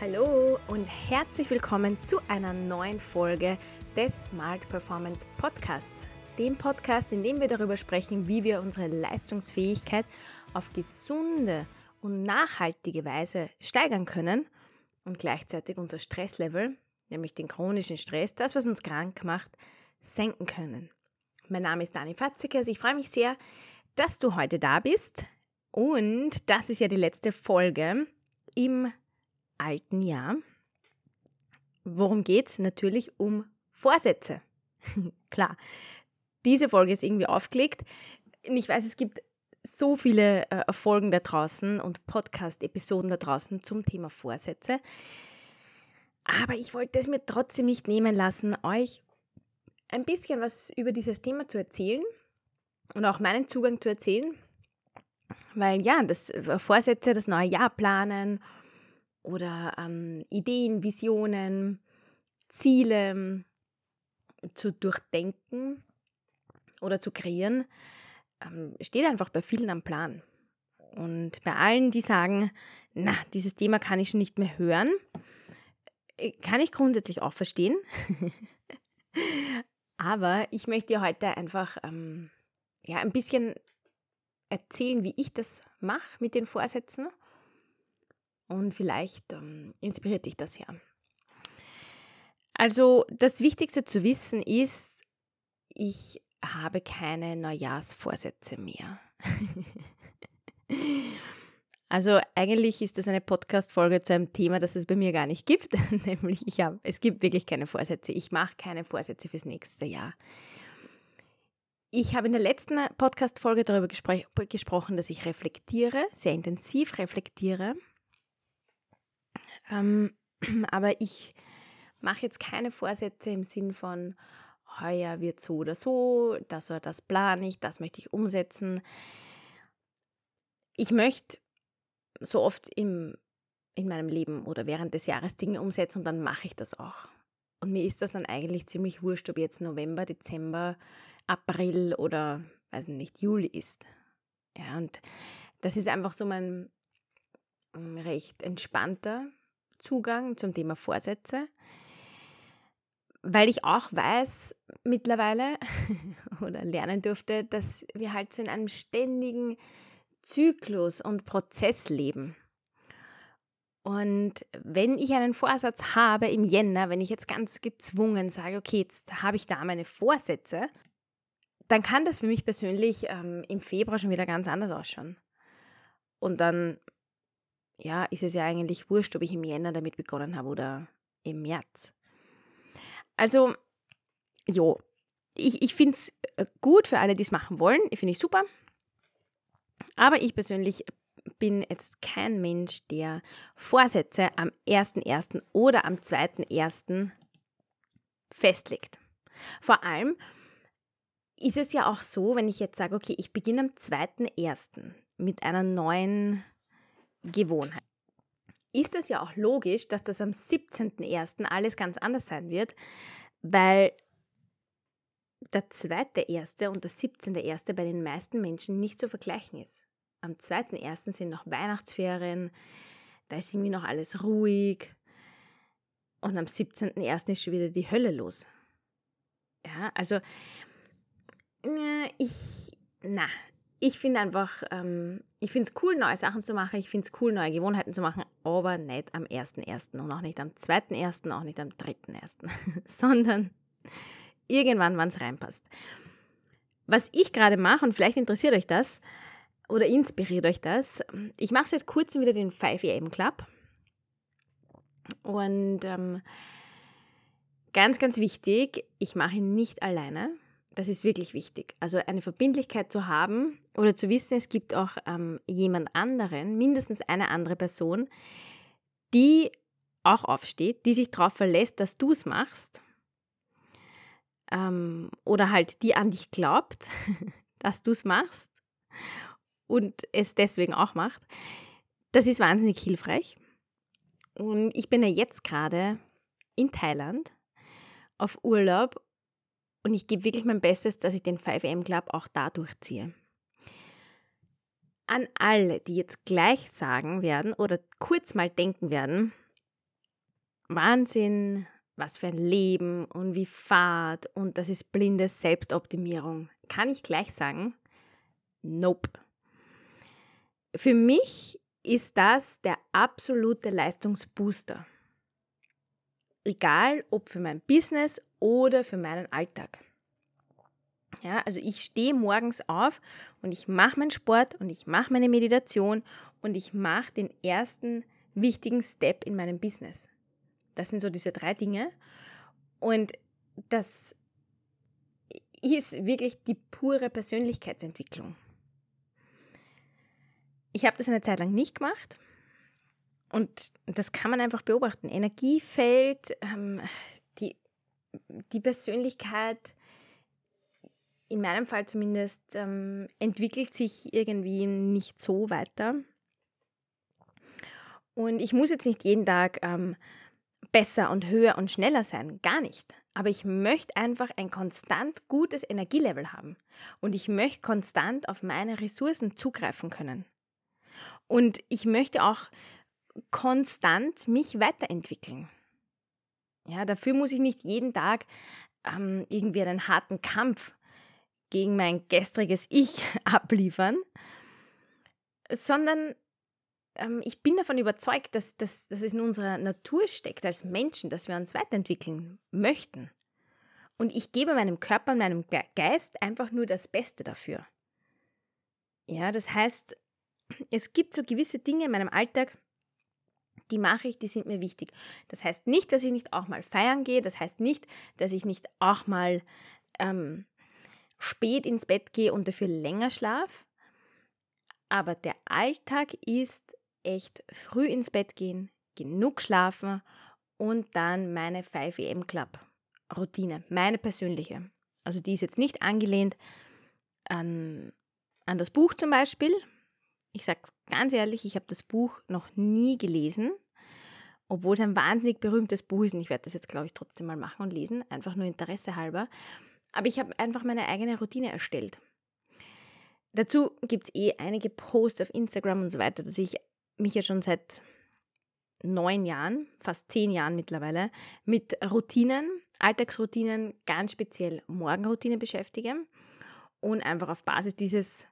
Hallo und herzlich willkommen zu einer neuen Folge des Smart Performance Podcasts. Dem Podcast, in dem wir darüber sprechen, wie wir unsere Leistungsfähigkeit auf gesunde und nachhaltige Weise steigern können und gleichzeitig unser Stresslevel, nämlich den chronischen Stress, das, was uns krank macht, senken können. Mein Name ist Dani Fatzikers. Ich freue mich sehr, dass du heute da bist. Und das ist ja die letzte Folge im alten Jahr. Worum geht es? Natürlich um Vorsätze. Klar, diese Folge ist irgendwie aufgelegt. Ich weiß, es gibt so viele äh, Folgen da draußen und Podcast-Episoden da draußen zum Thema Vorsätze. Aber ich wollte es mir trotzdem nicht nehmen lassen, euch ein bisschen was über dieses Thema zu erzählen und auch meinen Zugang zu erzählen. Weil ja, das äh, Vorsätze, das neue Jahr planen oder ähm, Ideen, Visionen, Ziele zu durchdenken oder zu kreieren, ähm, steht einfach bei vielen am Plan. Und bei allen, die sagen, na, dieses Thema kann ich schon nicht mehr hören, äh, kann ich grundsätzlich auch verstehen. Aber ich möchte dir heute einfach ähm, ja, ein bisschen erzählen, wie ich das mache mit den Vorsätzen und vielleicht ähm, inspiriert dich das ja. Also das Wichtigste zu wissen ist, ich habe keine Neujahrsvorsätze mehr. also eigentlich ist das eine Podcast-Folge zu einem Thema, das es bei mir gar nicht gibt, nämlich ich habe, es gibt wirklich keine Vorsätze. Ich mache keine Vorsätze fürs nächste Jahr. Ich habe in der letzten Podcast-Folge darüber gespr gesprochen, dass ich reflektiere, sehr intensiv reflektiere ähm, aber ich mache jetzt keine Vorsätze im Sinn von, heuer wird so oder so, das oder das plane ich, das möchte ich umsetzen. Ich möchte so oft im, in meinem Leben oder während des Jahres Dinge umsetzen und dann mache ich das auch. Und mir ist das dann eigentlich ziemlich wurscht, ob jetzt November, Dezember, April oder, weiß nicht, Juli ist. Ja, und das ist einfach so mein mm, recht entspannter Zugang zum Thema Vorsätze, weil ich auch weiß mittlerweile oder lernen durfte, dass wir halt so in einem ständigen Zyklus und Prozess leben. Und wenn ich einen Vorsatz habe im Jänner, wenn ich jetzt ganz gezwungen sage, okay, jetzt habe ich da meine Vorsätze, dann kann das für mich persönlich ähm, im Februar schon wieder ganz anders ausschauen. Und dann ja, ist es ja eigentlich wurscht, ob ich im Jänner damit begonnen habe oder im März. Also, jo, ich, ich finde es äh, gut für alle, die es machen wollen. Finde ich super. Aber ich persönlich bin jetzt kein Mensch, der Vorsätze am 1.1. oder am 2.1. festlegt. Vor allem ist es ja auch so, wenn ich jetzt sage, okay, ich beginne am 2.1. mit einer neuen Gewohnheit. Ist es ja auch logisch, dass das am 17.01. alles ganz anders sein wird, weil der zweite erste und der 17.1. bei den meisten Menschen nicht zu vergleichen ist. Am 2.1. sind noch Weihnachtsferien, da ist irgendwie noch alles ruhig und am 17.1. ist schon wieder die Hölle los. Ja, also äh, ich, na, ich finde einfach, ähm, ich finde es cool, neue Sachen zu machen, ich finde es cool, neue Gewohnheiten zu machen, aber nicht am 1.1. und auch nicht am 2.1., auch nicht am 3.1., sondern irgendwann, wann es reinpasst. Was ich gerade mache, und vielleicht interessiert euch das oder inspiriert euch das, ich mache seit kurzem wieder den 5 AM Club. Und ähm, ganz, ganz wichtig, ich mache ihn nicht alleine. Das ist wirklich wichtig. Also eine Verbindlichkeit zu haben oder zu wissen, es gibt auch ähm, jemand anderen, mindestens eine andere Person, die auch aufsteht, die sich darauf verlässt, dass du es machst. Ähm, oder halt die an dich glaubt, dass du es machst und es deswegen auch macht. Das ist wahnsinnig hilfreich. Und ich bin ja jetzt gerade in Thailand auf Urlaub und ich gebe wirklich mein Bestes, dass ich den 5am Club auch da durchziehe. An alle, die jetzt gleich sagen werden oder kurz mal denken werden, Wahnsinn, was für ein Leben und wie Fahrt und das ist blinde Selbstoptimierung. Kann ich gleich sagen? Nope. Für mich ist das der absolute Leistungsbooster. Egal ob für mein Business oder für meinen Alltag. Ja, also ich stehe morgens auf und ich mache meinen Sport und ich mache meine Meditation und ich mache den ersten wichtigen Step in meinem Business. Das sind so diese drei Dinge. Und das ist wirklich die pure Persönlichkeitsentwicklung. Ich habe das eine Zeit lang nicht gemacht und das kann man einfach beobachten. Energiefeld, ähm, die, die Persönlichkeit, in meinem Fall zumindest, ähm, entwickelt sich irgendwie nicht so weiter. Und ich muss jetzt nicht jeden Tag ähm, besser und höher und schneller sein, gar nicht. Aber ich möchte einfach ein konstant gutes Energielevel haben. Und ich möchte konstant auf meine Ressourcen zugreifen können. Und ich möchte auch konstant mich weiterentwickeln. Ja, dafür muss ich nicht jeden Tag ähm, irgendwie einen harten Kampf gegen mein gestriges Ich abliefern, sondern ähm, ich bin davon überzeugt, dass, dass, dass es in unserer Natur steckt als Menschen, dass wir uns weiterentwickeln möchten. Und ich gebe meinem Körper, meinem Geist einfach nur das Beste dafür. Ja, das heißt, es gibt so gewisse Dinge in meinem Alltag, die mache ich, die sind mir wichtig. Das heißt nicht, dass ich nicht auch mal feiern gehe, das heißt nicht, dass ich nicht auch mal ähm, spät ins Bett gehe und dafür länger schlafe. Aber der Alltag ist echt früh ins Bett gehen, genug schlafen und dann meine 5 am Club Routine, meine persönliche. Also die ist jetzt nicht angelehnt an, an das Buch zum Beispiel, ich sage es ganz ehrlich, ich habe das Buch noch nie gelesen, obwohl es ein wahnsinnig berühmtes Buch ist. Und ich werde das jetzt, glaube ich, trotzdem mal machen und lesen, einfach nur Interesse halber. Aber ich habe einfach meine eigene Routine erstellt. Dazu gibt es eh einige Posts auf Instagram und so weiter, dass ich mich ja schon seit neun Jahren, fast zehn Jahren mittlerweile, mit Routinen, Alltagsroutinen, ganz speziell Morgenroutine beschäftige und einfach auf Basis dieses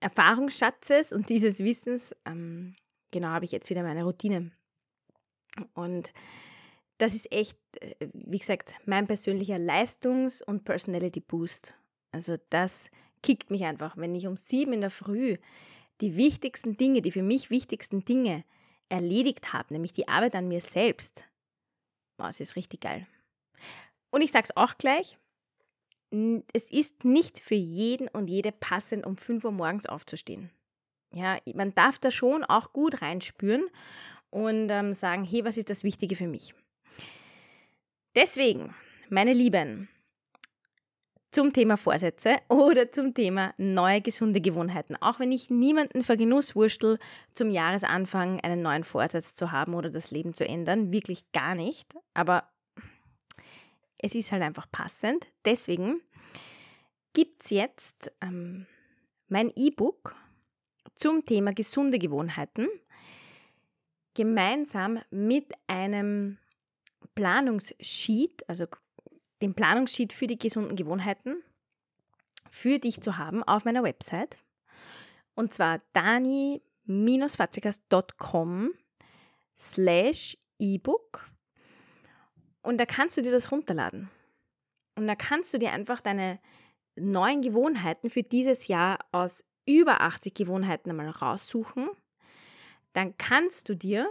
Erfahrungsschatzes und dieses Wissens, ähm, genau, habe ich jetzt wieder meine Routine. Und das ist echt, äh, wie gesagt, mein persönlicher Leistungs- und Personality Boost. Also das kickt mich einfach, wenn ich um sieben in der Früh die wichtigsten Dinge, die für mich wichtigsten Dinge erledigt habe, nämlich die Arbeit an mir selbst. Wow, das ist richtig geil. Und ich sage es auch gleich, es ist nicht für jeden und jede passend, um 5 Uhr morgens aufzustehen. Ja, man darf da schon auch gut reinspüren und ähm, sagen, hey, was ist das Wichtige für mich? Deswegen, meine Lieben, zum Thema Vorsätze oder zum Thema neue gesunde Gewohnheiten. Auch wenn ich niemanden für Genuss wurstel, zum Jahresanfang einen neuen Vorsatz zu haben oder das Leben zu ändern, wirklich gar nicht. Aber es ist halt einfach passend. Deswegen gibt es jetzt ähm, mein E-Book zum Thema gesunde Gewohnheiten gemeinsam mit einem Planungssheet, also dem Planungssheet für die gesunden Gewohnheiten, für dich zu haben auf meiner Website. Und zwar dani-fatzikas.com slash E-Book und da kannst du dir das runterladen. Und da kannst du dir einfach deine neuen Gewohnheiten für dieses Jahr aus über 80 Gewohnheiten einmal raussuchen. Dann kannst du dir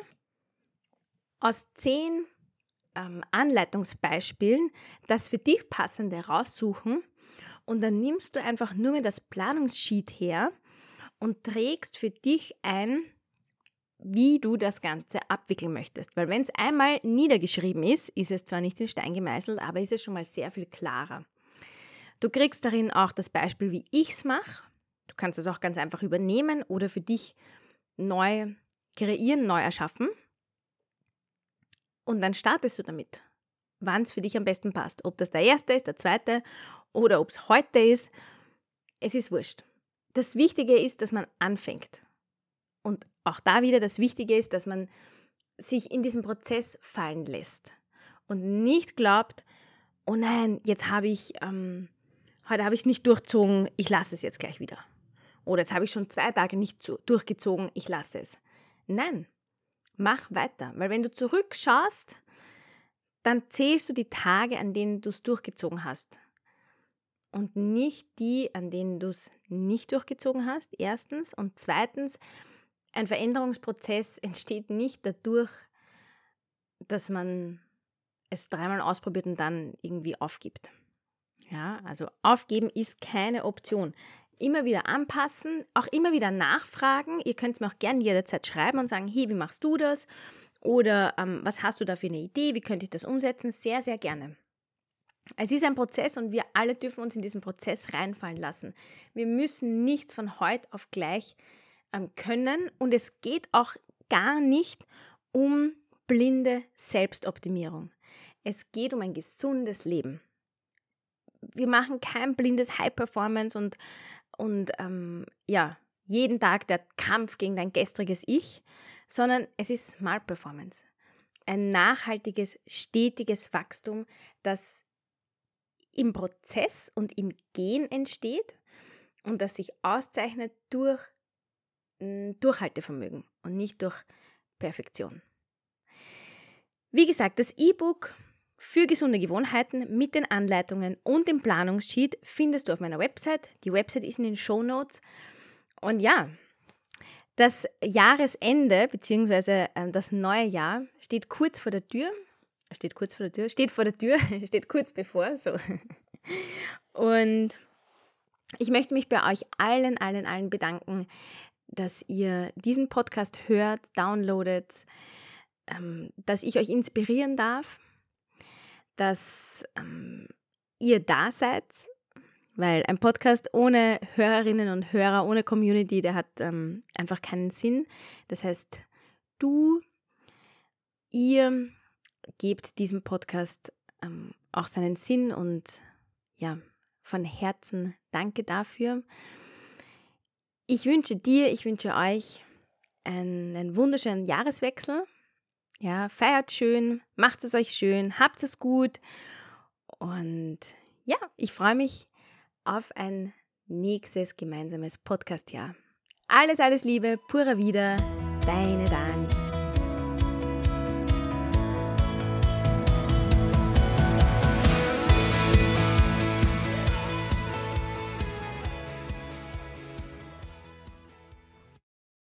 aus 10 ähm, Anleitungsbeispielen das für dich passende raussuchen und dann nimmst du einfach nur mehr das Planungssheet her und trägst für dich ein, wie du das Ganze abwickeln möchtest. Weil wenn es einmal niedergeschrieben ist, ist es zwar nicht in Stein gemeißelt, aber ist es schon mal sehr viel klarer. Du kriegst darin auch das Beispiel, wie ich es mache. Du kannst es auch ganz einfach übernehmen oder für dich neu kreieren, neu erschaffen. Und dann startest du damit, wann es für dich am besten passt. Ob das der erste ist, der zweite oder ob es heute ist. Es ist wurscht. Das Wichtige ist, dass man anfängt. Und auch da wieder das Wichtige ist, dass man sich in diesen Prozess fallen lässt und nicht glaubt, oh nein, jetzt habe ich, ähm, heute habe ich es nicht durchzogen, ich lasse es jetzt gleich wieder. Oder jetzt habe ich schon zwei Tage nicht durchgezogen, ich lasse es. Nein, mach weiter, weil wenn du zurückschaust, dann zählst du die Tage, an denen du es durchgezogen hast. Und nicht die, an denen du es nicht durchgezogen hast, erstens. Und zweitens, ein Veränderungsprozess entsteht nicht dadurch, dass man es dreimal ausprobiert und dann irgendwie aufgibt. Ja, also aufgeben ist keine Option. Immer wieder anpassen, auch immer wieder nachfragen. Ihr könnt es mir auch gerne jederzeit schreiben und sagen, hey, wie machst du das? Oder ähm, was hast du da für eine Idee? Wie könnte ich das umsetzen? Sehr, sehr gerne. Es ist ein Prozess und wir alle dürfen uns in diesen Prozess reinfallen lassen. Wir müssen nichts von heute auf gleich ähm, können und es geht auch gar nicht um blinde Selbstoptimierung. Es geht um ein gesundes Leben. Wir machen kein blindes High Performance und, und ähm, ja, jeden Tag der Kampf gegen dein gestriges Ich, sondern es ist Smart Performance. Ein nachhaltiges, stetiges Wachstum, das im Prozess und im Gehen entsteht und das sich auszeichnet durch Durchhaltevermögen und nicht durch Perfektion. Wie gesagt, das E-Book für gesunde Gewohnheiten mit den Anleitungen und dem Planungssheet findest du auf meiner Website. Die Website ist in den Show Notes. Und ja, das Jahresende bzw. Ähm, das neue Jahr steht kurz vor der Tür. Steht kurz vor der Tür, steht vor der Tür, steht kurz bevor. So. Und ich möchte mich bei euch allen, allen, allen bedanken, dass ihr diesen Podcast hört, downloadet, ähm, dass ich euch inspirieren darf, dass ähm, ihr da seid, weil ein Podcast ohne Hörerinnen und Hörer, ohne Community, der hat ähm, einfach keinen Sinn. Das heißt, du, ihr gebt diesem Podcast ähm, auch seinen Sinn und ja, von Herzen danke dafür. Ich wünsche dir, ich wünsche euch einen wunderschönen Jahreswechsel. Ja, feiert schön, macht es euch schön, habt es gut. Und ja, ich freue mich auf ein nächstes gemeinsames Podcast-Jahr. Alles, alles Liebe, pura wieder, deine Dani.